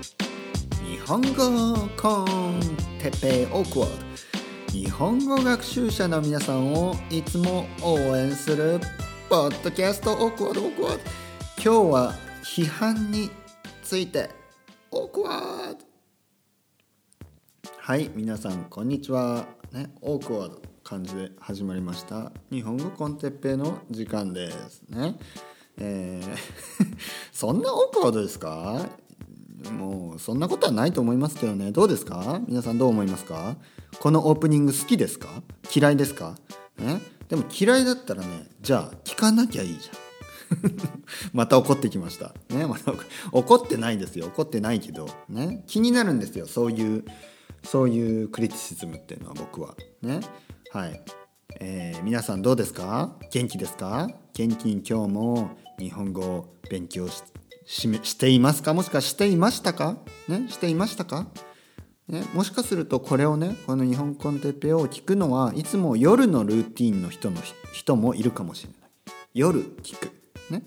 日本語コンテペオークワード。日本語学習者の皆さんをいつも応援するポッドキャストオークワードオークワード。今日は批判についてオークワード。はい皆さんこんにちは。ねオークワード感じで始まりました。日本語コンテッペの時間です。ね。えー そんなオークワードですか？もうそんなことはないと思いますけどね。どうですか？皆さんどう思いますか？このオープニング好きですか？嫌いですか、ね、でも嫌いだったらねじゃあ聞かなきゃいいじゃん。また怒ってきました、ね、また怒ってないですよ。怒ってないけど、ね、気になるんですよ。そういうそういうクリティシズムっていうのは僕は。ね？はい。えー、皆さんどうですか？元気ですか？元気に今日も日本語を勉強しししていますか？もしくはしていましたか？ね？していましたか？ね、もしかするとこれをねこの日本コンテッペを聞くのはいつも夜のルーティンの人の人もいるかもしれない。夜聞く。ね？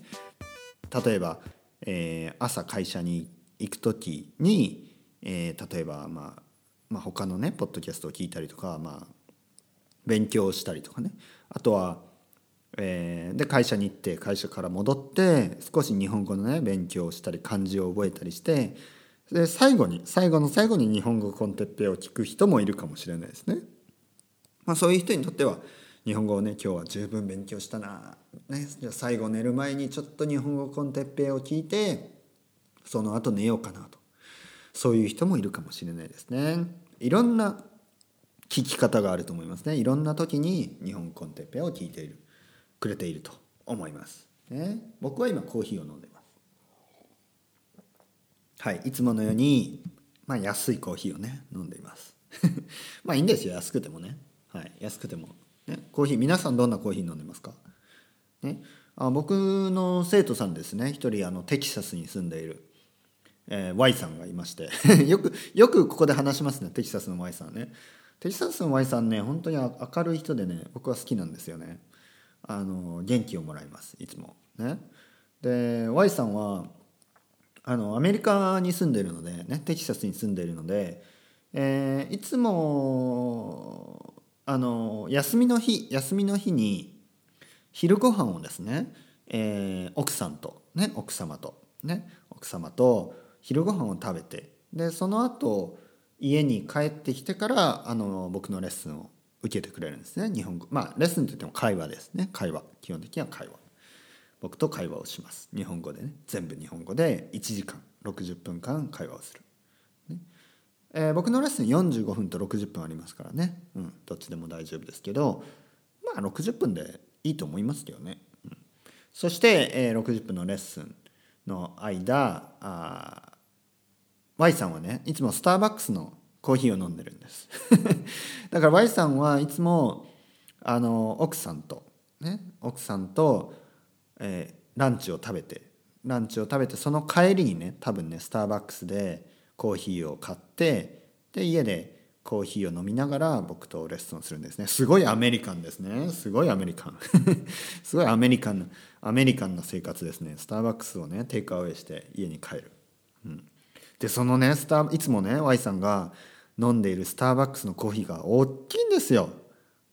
例えば、えー、朝会社に行く時に、えー、例えば、まあ、まあ他のねポッドキャストを聞いたりとか、まあ、勉強したりとかね。あとはえー、で会社に行って会社から戻って少し日本語のね勉強をしたり漢字を覚えたりしてで最後に最後の最後に日本語コンテッペを聞く人もいるかもしれないですね。まあ、そういう人にとっては日本語をね今日は十分勉強したな、ね、じゃあ最後寝る前にちょっと日本語コンテッペを聞いてその後寝ようかなとそういう人もいるかもしれないですね。いろんな聞き方があると思いますね。いろんな時に日本コンテッペを聞いている。くれていると思います、ね、僕は今コーヒーを飲んでます。はい。いつものように、まあ、安いコーヒーをね飲んでいます。まあいいんですよ。安くてもね。はい。安くても、ね、コーヒー皆さんどんなコーヒー飲んでますか？ね。あ僕の生徒さんですね。一人あのテキサスに住んでいる、えー、Y さんがいまして。よくよくここで話しますね。テキサスの Y さんね。テキサスの Y さんね本当に明るい人でね僕は好きなんですよね。あの元気をもらいますいつも。ね、で Y さんはあのアメリカに住んでるので、ね、テキサスに住んでるので、えー、いつもあの休みの日休みの日に昼ご飯をですね、えー、奥さんと、ね、奥様と、ね、奥様と昼ご飯を食べてでその後家に帰ってきてからあの僕のレッスンを受けてくれるんですね。日本語。まあレッスンといっても会話ですね。会話。基本的には会話。僕と会話をします。日本語でね。全部日本語で1時間。60分間会話をする、ね。えー、僕のレッスン45分と60分ありますからね、うん、どっちでも大丈夫ですけど。まあ60分でいいと思いますけどね、うん、そして、えー、60分のレッスンの間あ Y さんはねいつもスターバックスのコーヒーを飲んでるんです。だから Y さんはいつもあの奥さんとね奥さんと、えー、ランチを食べてランチを食べてその帰りにね多分ねスターバックスでコーヒーを買ってで家でコーヒーを飲みながら僕とレッスンするんですね。すごいアメリカンですね。すごいアメリカン。すごいアメリカンアメリカンな生活ですね。スターバックスをねテイクアウェイして家に帰る、うん、でそのねスターいつもね Y さんが飲んでいるスターバックスのコーヒーが大きいんですよ。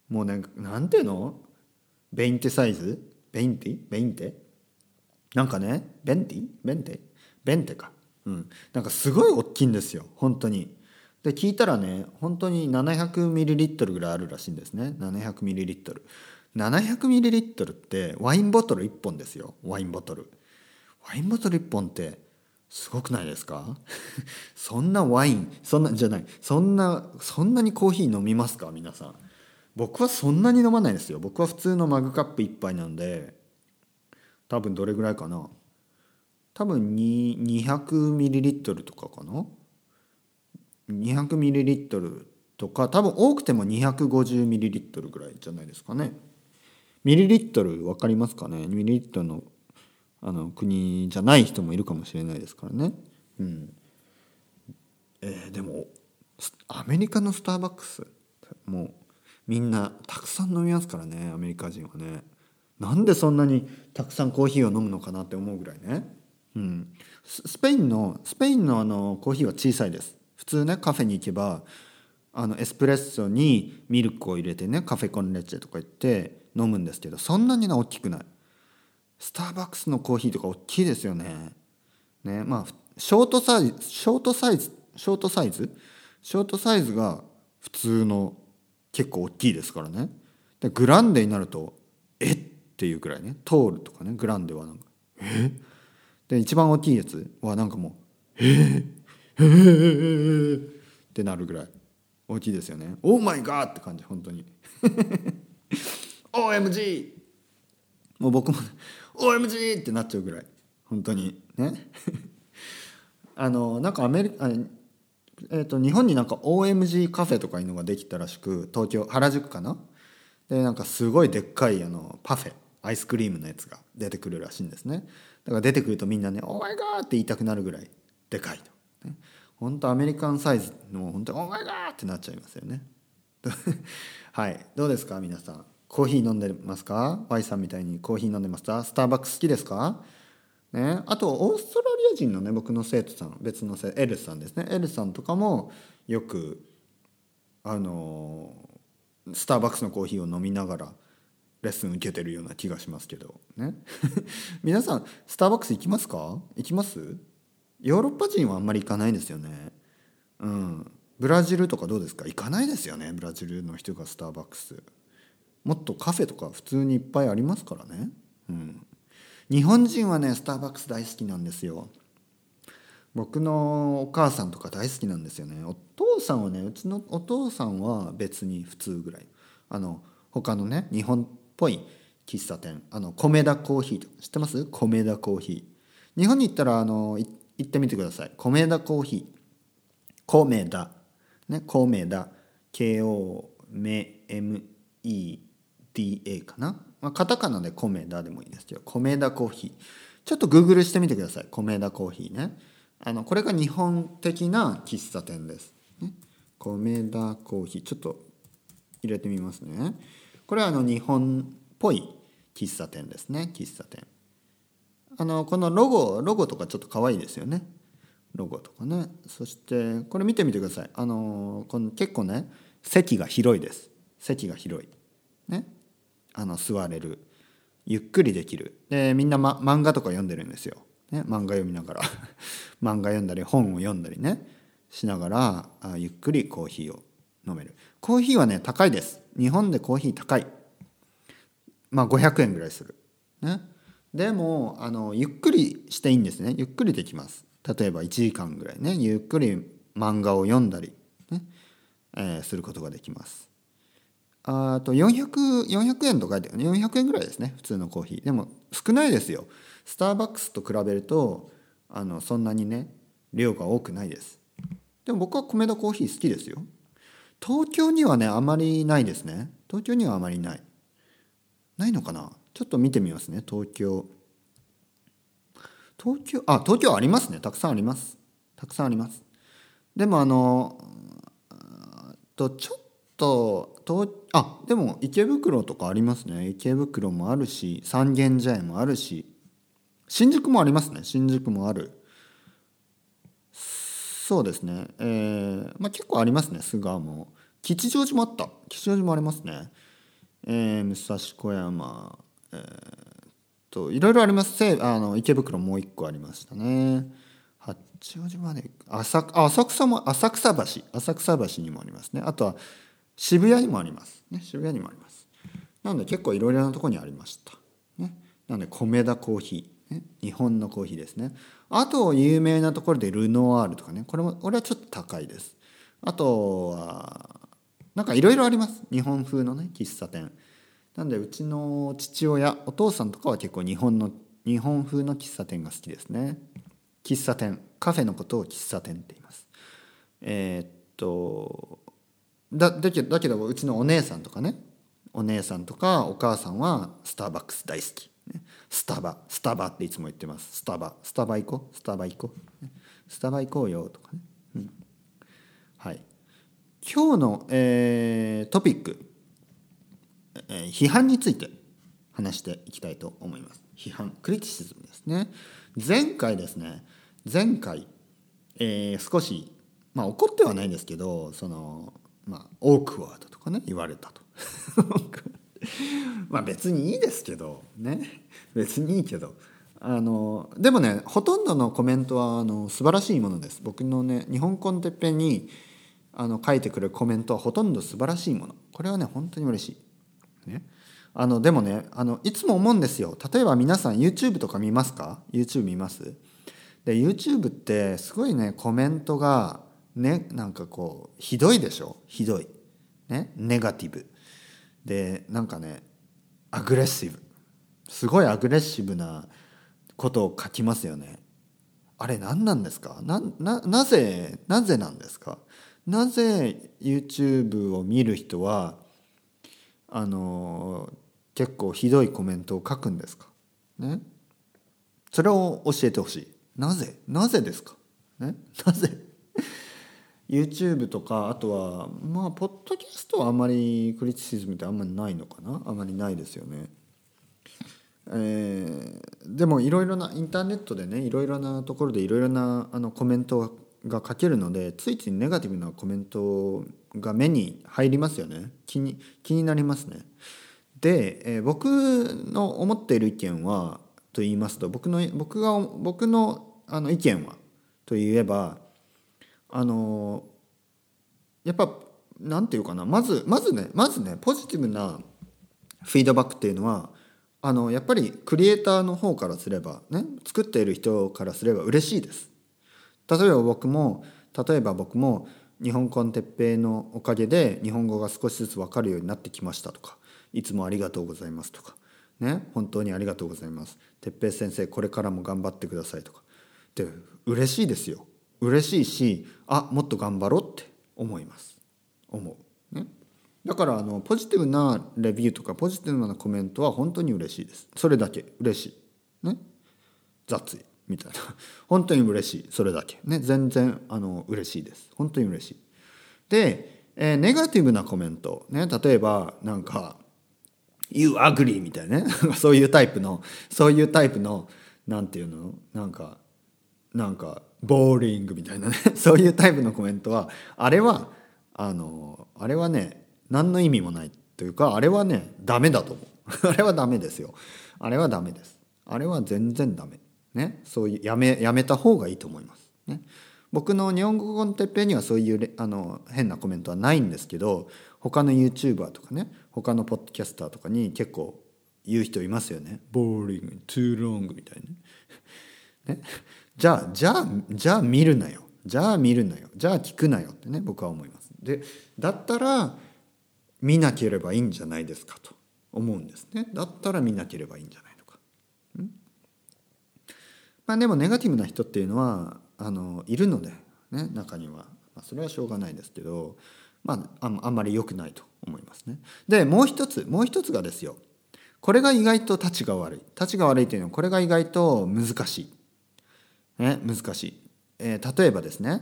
もうねなんていうの？ベインテサイズ？ベインティ？ベインテ？なんかね？ベンティ？ベンテ？ベンテか。うん。なんかすごい大きいんですよ。本当に。で聞いたらね本当に 700ml ぐらいあるらしいんですね。700ml 700ml ってワインボトル1本ですよ。ワインボトル。ワインボトル1本ってすごくないですか？そんなワインそんなじゃない。そんなそんなにコーヒー飲みますか？皆さん。僕はそんなに飲まないですよ。僕は普通のマグカップ1杯なんで多分どれぐらいかな。多分 200ml とかかな？200ml とか多分多くても 250ml ぐらいじゃないですかね。ミリリットル分かりますかね？ミリリットルのあの国じゃない人もいるかもしれないですからね。うんえー、でもアメリカのスターバックスもうみんなたくさん飲みますからねアメリカ人はね。なんでそんなにたくさんコーヒーを飲むのかなって思うぐらいね。うん、スペインのスペインのあのコーヒーは小さいです普通ねカフェに行けばあのエスプレッソにミルクを入れてねカフェコンレッチェとか言って飲むんですけどそんなにな大きくないスターバックスのコーヒーとか大きいですよね。ねまあショートサイズショートサイズショートサイズ？ショートサイズが普通の結構大きいですからね。でグランデになるとえ？っていうくらいね。トールとかね。グランデはなんかえ？で一番大きいやつはなんかもうえ？ー、え？ー、ってなるぐらい大きいですよね。オーマイガーって感じ本当に。OMG もう僕も OMG ってなっちゃうぐらい。本当に。ね。あのなんかアメリカえーと、日本になんか OMG カフェとかいうのができたらしく東京原宿かな？でなんかすごいでっかいあのパフェアイスクリームのやつが出てくるらしいんですね。だから出てくるとみんなね「オーマイガー!」って言いたくなるぐらいでかいと、ね、本当アメリカンサイズの本当に「オーマイガー!」ってなっちゃいますよね。はい。どうですか皆さん？コーヒー飲んでますか？Y さんみたいにコーヒー飲んでますか？スターバックス好きですか？ね、あとオーストラリア人のね僕の生徒さん別の生エルさんですね。エルさんとかもよくあのスターバックスのコーヒーを飲みながらレッスン受けてるような気がしますけど。ね。皆さんスターバックス行きますか？行きます？ヨーロッパ人はあんまり行かないですよね。うん。ブラジルとかどうですか？行かないですよねブラジルの人がスターバックス。もっとカフェとか普通にいっぱいありますからね。うん。日本人はねスターバックス大好きなんですよ。僕のお母さんとか大好きなんですよね。お父さんはねうちのお父さんは別に普通ぐらい。あの他のね日本っぽい喫茶店。あの米田コーヒー知ってます？米田コーヒー。日本に行ったらあの行ってみてください。米田コーヒー。米田ね米田 K-O-M-E DA かな？まあ、カタカナで米田でもいいですけど米田コーヒー。ちょっとグーグルしてみてください。米田コーヒーね。あのこれが日本的な喫茶店です、ね、米田コーヒー。ちょっと入れてみますね。これはあの日本っぽい喫茶店ですね。喫茶店。あのこのロゴロゴとかちょっと可愛いですよね。ロゴとかね。そしてこれ見てみてください。あのこの結構ね席が広いです。席が広い。ね。あの座れるゆっくりできる。でみんな、ま、漫画とか読んでるんですよ、ね、漫画読みながら。漫画読んだり本を読んだりね。しながらあゆっくりコーヒーを飲める。コーヒーはね高いです。日本でコーヒー高い。まあ500円ぐらいする。ね。でもあのゆっくりしていいんですね。ゆっくりできます。例えば1時間ぐらいね。ゆっくり漫画を読んだりね、えー、することができます。あと 400, 400円と書いてある400円ぐらいですね。普通のコーヒー。でも少ないですよ。スターバックスと比べるとあのそんなにね量が多くないです。でも僕は米田コーヒー好きですよ。東京にはねあまりないですね。東京にはあまりない。ないのかな？ちょっと見てみますね。東京。東京あ東京ありますね。たくさんあります。たくさんあります。でもあのとちょっととあでも池袋とかありますね。池袋もあるし三軒茶屋もあるし。新宿もありますね。新宿もある。そうですね。えー、まあ結構ありますね。菅も吉祥寺もあった。吉祥寺もありますね。えー、武蔵小山。えー、といろいろあります。あの池袋もう一個ありましたね。八王子まで浅浅草も浅草橋。浅草橋にもありますね。あとは渋谷にもあります、ね、渋谷にもあります。なので結構いろいろなとこにありました、ね、なので米田コーヒー、ね、日本のコーヒーですね。あと有名なところでルノワールとかね。これも俺はちょっと高いです。あとはなんかいろいろあります。日本風のね喫茶店。なんでうちの父親お父さんとかは結構日本の日本風の喫茶店が好きですね。喫茶店。カフェのことを喫茶店って言います。えー、っとだだけだけどうちのお姉さんとかねお姉さんとかお母さんはスターバックス大好き、ね、スタバスタバっていつも言ってます。スタバ。スタバ行こう。スタバ行こう、スタバ行こうよとかね、うん、はい。今日の、えー、トピック、えー、批判について話していきたいと思います。批判クリティシズムですね。前回ですね前回、えー、少しまあ怒ってはないんですけどそのまあオークワードとかね言われたと。まあ別にいいですけどね。別にいいけど。あのでもねほとんどのコメントはあの素晴らしいものです。僕のね日本コンテッペにあの書いてくれるコメントはほとんど素晴らしいもの。これはね本当に嬉しい、ね、あのでもねあのいつも思うんですよ。例えば皆さん YouTube とか見ますか？YouTube 見ます？で YouTube ってすごいねコメントがねなんかこうひどいでしょ？ひどい。ね？ネガティブ。でなんかねアグレッシブ。すごいアグレッシブなことを書きますよね。あれ何なんですか？なななぜなぜなんですか？なぜ YouTube を見る人はあの結構ひどいコメントを書くんですか？ね？それを教えてほしい。なぜ？なぜですか？ね？なぜ？YouTube とかあとはまあポッドキャストはあまりクリティシズムってあんまりないのかな？あまりないですよね。えー、でもいろいろなインターネットでねいろいろなところでいろいろなあのコメントが書けるのでついついネガティブなコメントが目に入りますよね。気に気になりますね。で、えー、僕の思っている意見はと言いますと僕の僕が僕のあの意見はといえばあのやっぱ何て言うかなまずまずねまずねポジティブなフィードバックっていうのはあのやっぱりクリエイターの方からすればね作っている人からすれば嬉しいです。例えば僕も例えば僕も日本コンテッペイのおかげで日本語が少しずつ分かるようになってきましたとかいつもありがとうございますとかね本当にありがとうございます。哲平先生これからも頑張ってくださいとか。で嬉しいですよ。嬉しいしあもっと頑張ろうって思います。思う。ね。だからあのポジティブなレビューとかポジティブなコメントは本当に嬉しいです。それだけ。嬉しい。ね。雑いみたいな。本当に嬉しい。それだけ。ね。全然あの嬉しいです。本当に嬉しい。で、えー、ネガティブなコメント。ね。例えばなんか「You ugly」みたいなね。そういうタイプのそういうタイプのなんていうの？なんかなんかボーリングみたいなね。そういうタイプのコメントはあれはあのあれはね何の意味もないというかあれはねダメだと思う。あれはダメですよ。あれはダメです。あれは全然ダメ。ね。そういうやめやめた方がいいと思います。ね。僕の日本語コンテッペにはそういうあの変なコメントはないんですけど他の YouTuber とかね他のポッドキャスターとかに結構言う人いますよね「ボーリング」「トゥーロング」みたいなね。じゃあじゃあじゃあ見るなよじゃあ見るなよじゃあ聞くなよってね僕は思います。でだったら見なければいいんじゃないですかと思うんですね。だったら見なければいいんじゃないのか。ん？まあでもネガティブな人っていうのはあのいるので、ね、中には、まあ、それはしょうがないですけど、まあ、あんまり良くないと思いますね。でもう一つもう一つがですよこれが意外とたちが悪いたちが悪いというのはこれが意外と難しい。ね、難しい、えー、例えばですね、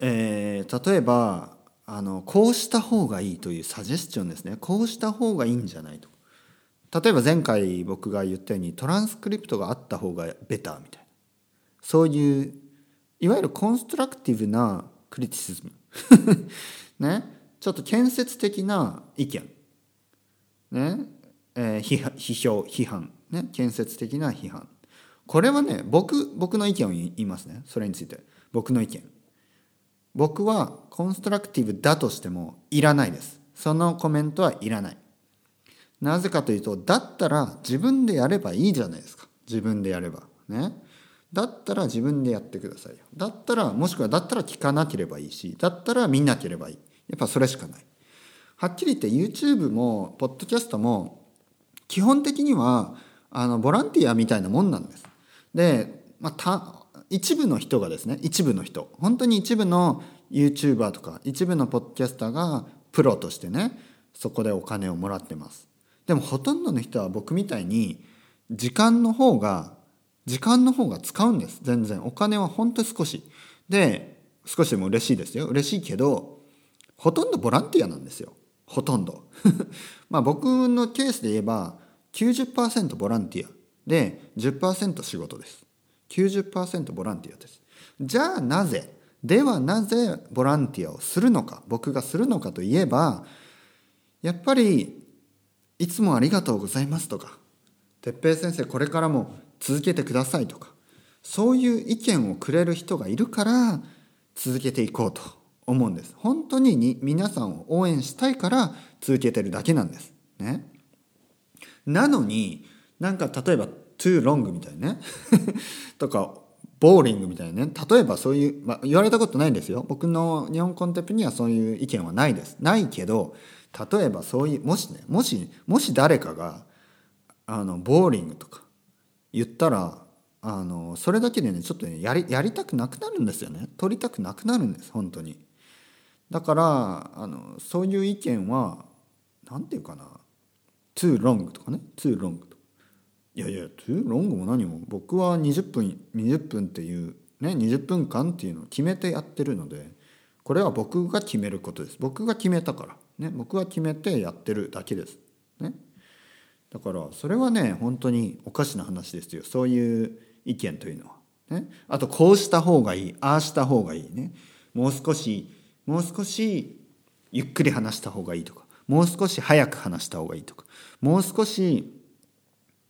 えー、例えばあのこうした方がいいというサジェスチョンですね。こうした方がいいんじゃないと。例えば前回僕が言ったようにトランスクリプトがあった方がベターみたいな。そういういわゆるコンストラクティブなクリティシズム。ね。ちょっと建設的な意見。ね、えー、批評批判。ね。建設的な批判。これはね僕僕の意見を言いますね。それについて。僕の意見。僕はコンストラクティブだとしてもいらないです。そのコメントはいらない。なぜかというとだったら自分でやればいいじゃないですか。自分でやれば。ね。だったら自分でやってくださいよ。だったらもしくはだったら聞かなければいいしだったら見なければいい。やっぱそれしかない。はっきり言って YouTube もポッドキャストも基本的にはあのボランティアみたいなもんなんです。で、まあ、一部の人がですね一部の人本当に一部の YouTuber とか一部のポッドキャスターがプロとしてねそこでお金をもらってます。でもほとんどの人は僕みたいに時間の方が時間の方が使うんです。全然。お金は本当に少し。で少しでも嬉しいですよ。嬉しいけどほとんどボランティアなんですよ。ほとんど。まあ僕のケースで言えば90%ボランティア。で10%仕事です。90%ボランティアです。じゃあなぜではなぜボランティアをするのか僕がするのかといえばやっぱりいつもありがとうございますとか哲平先生これからも続けてくださいとかそういう意見をくれる人がいるから続けていこうと思うんです。本当にに皆さんを応援したいから続けてるだけなんです。ね。なのになんか例えば too long みたいなね。とかボーリングみたいなね。例えばそういう、まあ、言われたことないんですよ。僕の日本コンテッペにはそういう意見はないです。ないけど例えばそういうもしねもしもし誰かがあのボーリングとか言ったらあのそれだけでねちょっとねやりやりたくなくなるんですよね。取りたくなくなるんです本当に。だからあのそういう意見は何て言うかな。too long とかね。too long いやいや too long も何も。僕は20分20分っていうね20分間っていうのを決めてやってるのでこれは僕が決めることです。僕が決めたから。ね僕が決めてやってるだけです。ね。だからそれはね本当におかしな話ですよ。そういう意見というのは。ね、あとこうした方がいい。ああした方がいいね。もう少しもう少しゆっくり話した方がいいとか。もう少し早く話した方がいいとか。もう少し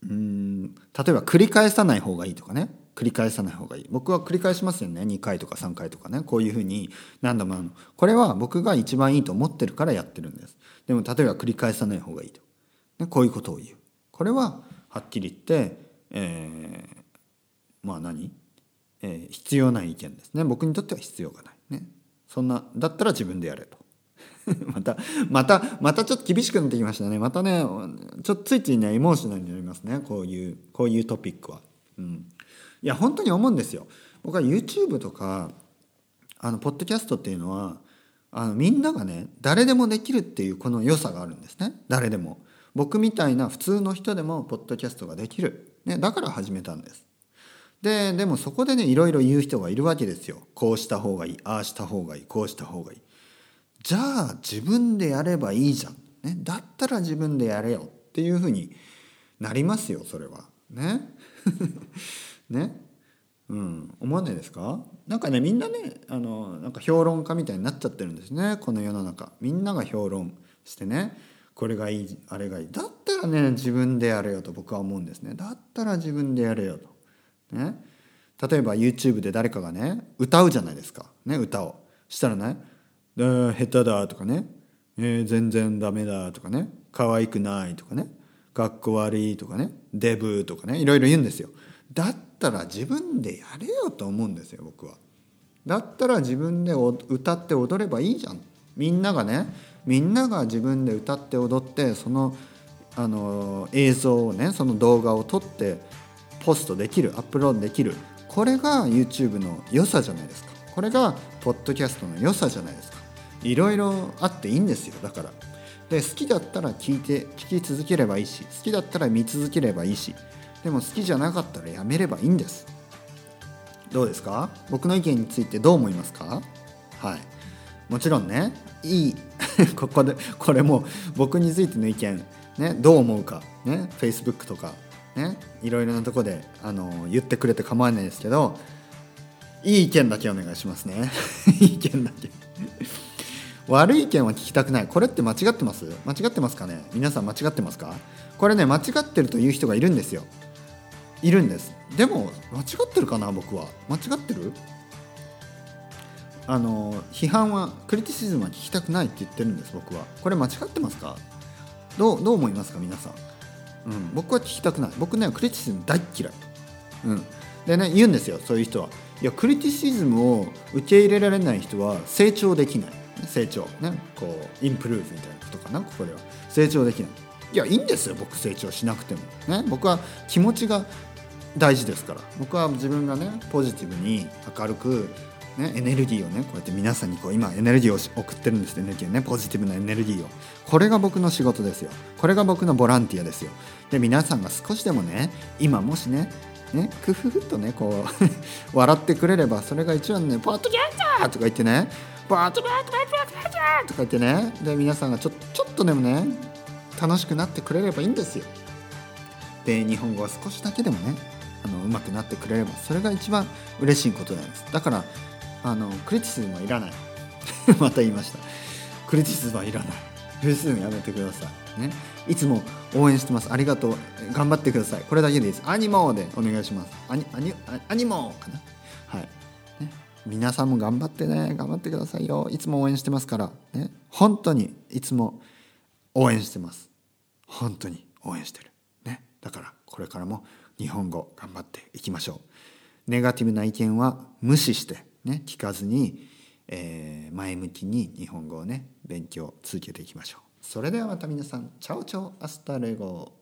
うん例えば繰り返さない方がいいとかね。繰り返さない方がいい。僕は繰り返しますよね。2回とか3回とかね。こういうふうに何度もあのこれは僕が一番いいと思ってるからやってるんです。でも例えば繰り返さない方がいいと、ね、こういうことを言う。これははっきり言って、えー、まあ何、えー、必要ない意見ですね。僕にとっては必要がない。ね。そんなだったら自分でやれと。またまたまたちょっと厳しくなってきましたねまたねちょっとついついねエモーショナルになりますねこういうこういうトピックは。うん、いや本当に思うんですよ。僕は YouTube とかあのポッドキャストっていうのはあのみんながね誰でもできるっていうこの良さがあるんですね誰でも。僕みたいな普通の人でもポッドキャストができる、ね、だから始めたんです。ででもそこでねいろいろ言う人がいるわけですよこうした方がいいああした方がいいこうした方がいいじゃあ自分でやればいいじゃん、ね、だったら自分でやれよっていうふうになりますよそれは。ね。ね。うん。思わないですか？なんかねみんなねあのなんか評論家みたいになっちゃってるんですね。この世の中。みんなが評論してね。これがいいあれがいい。だったらね自分でやれよと僕は思うんですね。だったら自分でやれよと。ね、例えば YouTube で誰かがね歌うじゃないですか、ね、歌を。したらね「下手だ」とかね、えー「全然ダメだ」とかね「可愛くない」とかね「かっこ悪い」とかね「デブ」とかね。いろいろ言うんですよ。だったら自分でやれよと思うんですよ僕は。だったら自分で歌って踊ればいいじゃん。みんながね。みんなが自分で歌って踊ってそのあの映像をねその動画を撮ってポストできるアップロードできる。これが YouTube の良さじゃないですか。これがポッドキャストの良さじゃないですか。いろいろあっていいんですよ。だから。で好きだったら聞いて聞き続ければいいし好きだったら見続ければいいしでも好きじゃなかったらやめればいいんです。どうですか？僕の意見についてどう思いますか？はい。もちろんねいい。ここでこれも僕についての意見ねどう思うかね Facebook とかねいろいろなとこであの言ってくれて構わないですけどいい意見だけお願いしますね。いい意見だけ。悪い意見は聞きたくない。これって間違ってます？間違ってますかね？皆さん間違ってますか？これね間違ってるという人がいるんですよ。いるんです。でも間違ってるかな僕は？間違ってる？あの批判はクリティシズムは聞きたくないって言ってるんです僕は。これ間違ってますか？どうどう思いますか皆さん？うん、僕は聞きたくない。僕ねクリティシズム大嫌い、うん、でね言うんですよそういう人は。いやクリティシズムを受け入れられない人は成長できない。成長ねこうインプルーブみたいなことかなここでは。成長できない。いやいいんですよ僕成長しなくてもね。僕は気持ちが大事ですから。僕は自分がねポジティブに明るくね、エネルギーをねこうやって皆さんにこう今エネルギーを送ってるんですエネルギーねポジティブなエネルギーを。これが僕の仕事ですよ。これが僕のボランティアですよ。で皆さんが少しでもね今もしねねクフフとねこう笑ってくれればそれが一番ね「ポッドキャスター!」とか言ってね「ポッドキャスター!」とか言ってねで皆さんがちょちょっとでもね楽しくなってくれればいいんですよで日本語が少しだけでもねあの上手くなってくれればそれが一番嬉しいことなんですだからあのクリティシズムはいらないまた言いましたクリティシズムはいらないクリティシズムやめてくださいねいつも応援してますありがとう頑張ってくださいこれだけでいいですアニモーでお願いしますアニアニアニモーかなはい皆さんも頑張ってね頑張ってくださいよ。いつも応援してますから。ね。本当にいつも応援してます。本当に応援してる。ね。だからこれからも日本語頑張っていきましょう。ネガティブな意見は無視してね。聞かずに、えー、前向きに日本語をね勉強続けていきましょう。それではまた皆さん。 Chao chao hasta luego。